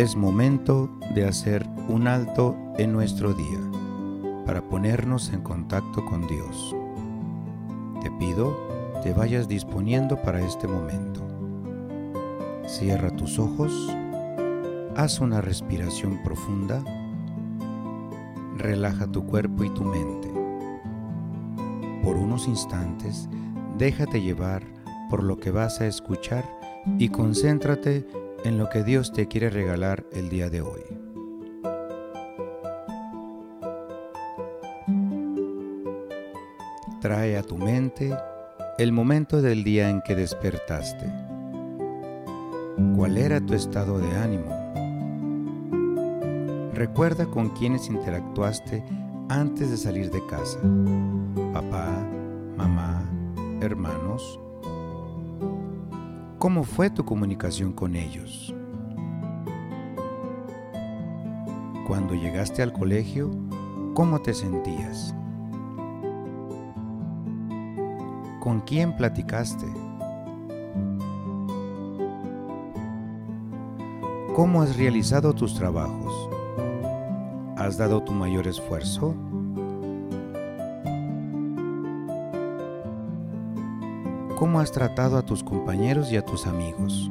Es momento de hacer un alto en nuestro día para ponernos en contacto con Dios. Te pido te vayas disponiendo para este momento. Cierra tus ojos, haz una respiración profunda, relaja tu cuerpo y tu mente. Por unos instantes, déjate llevar por lo que vas a escuchar y concéntrate en lo que Dios te quiere regalar el día de hoy. Trae a tu mente el momento del día en que despertaste. ¿Cuál era tu estado de ánimo? Recuerda con quienes interactuaste antes de salir de casa. Papá, mamá, hermanos, ¿Cómo fue tu comunicación con ellos? Cuando llegaste al colegio, ¿cómo te sentías? ¿Con quién platicaste? ¿Cómo has realizado tus trabajos? ¿Has dado tu mayor esfuerzo? Cómo has tratado a tus compañeros y a tus amigos.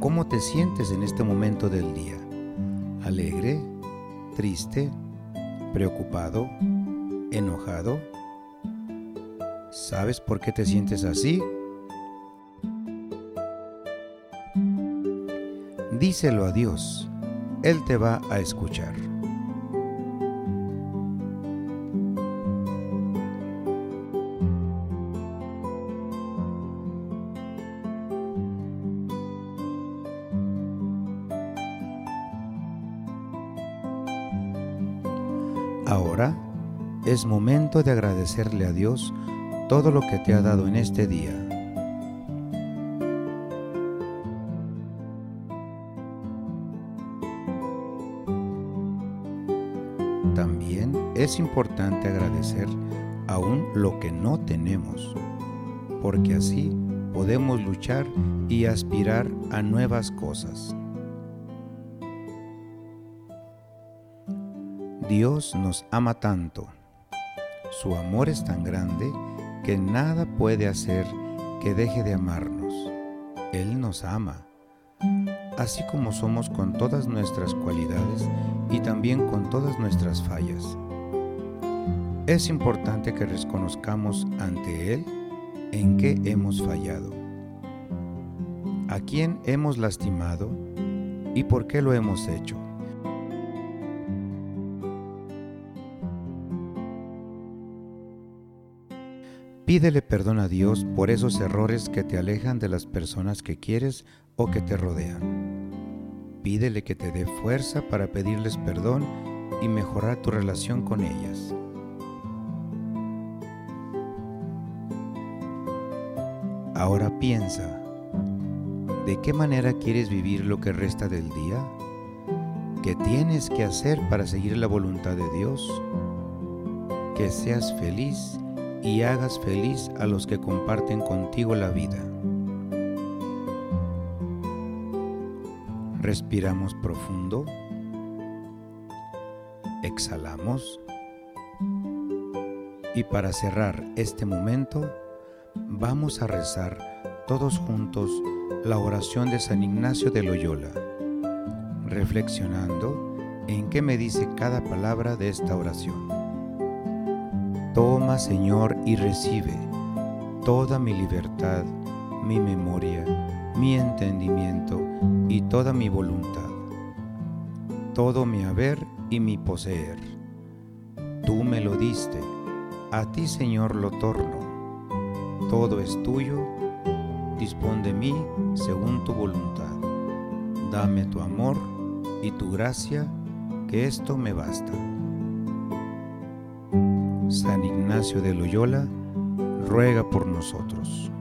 ¿Cómo te sientes en este momento del día? ¿Alegre? ¿Triste? ¿Preocupado? ¿Enojado? ¿Sabes por qué te sientes así? Díselo a Dios. Él te va a escuchar. Ahora es momento de agradecerle a Dios todo lo que te ha dado en este día. También es importante agradecer aún lo que no tenemos, porque así podemos luchar y aspirar a nuevas cosas. Dios nos ama tanto. Su amor es tan grande que nada puede hacer que deje de amarnos. Él nos ama, así como somos con todas nuestras cualidades y también con todas nuestras fallas. Es importante que reconozcamos ante Él en qué hemos fallado, a quién hemos lastimado y por qué lo hemos hecho. Pídele perdón a Dios por esos errores que te alejan de las personas que quieres o que te rodean. Pídele que te dé fuerza para pedirles perdón y mejorar tu relación con ellas. Ahora piensa, ¿de qué manera quieres vivir lo que resta del día? ¿Qué tienes que hacer para seguir la voluntad de Dios? Que seas feliz y hagas feliz a los que comparten contigo la vida. Respiramos profundo. Exhalamos. Y para cerrar este momento, vamos a rezar todos juntos la oración de San Ignacio de Loyola, reflexionando en qué me dice cada palabra de esta oración. Toma, Señor, y recibe toda mi libertad, mi memoria, mi entendimiento y toda mi voluntad, todo mi haber y mi poseer. Tú me lo diste, a ti, Señor, lo torno. Todo es tuyo, dispón de mí según tu voluntad. Dame tu amor y tu gracia, que esto me basta. San Ignacio de Loyola, ruega por nosotros.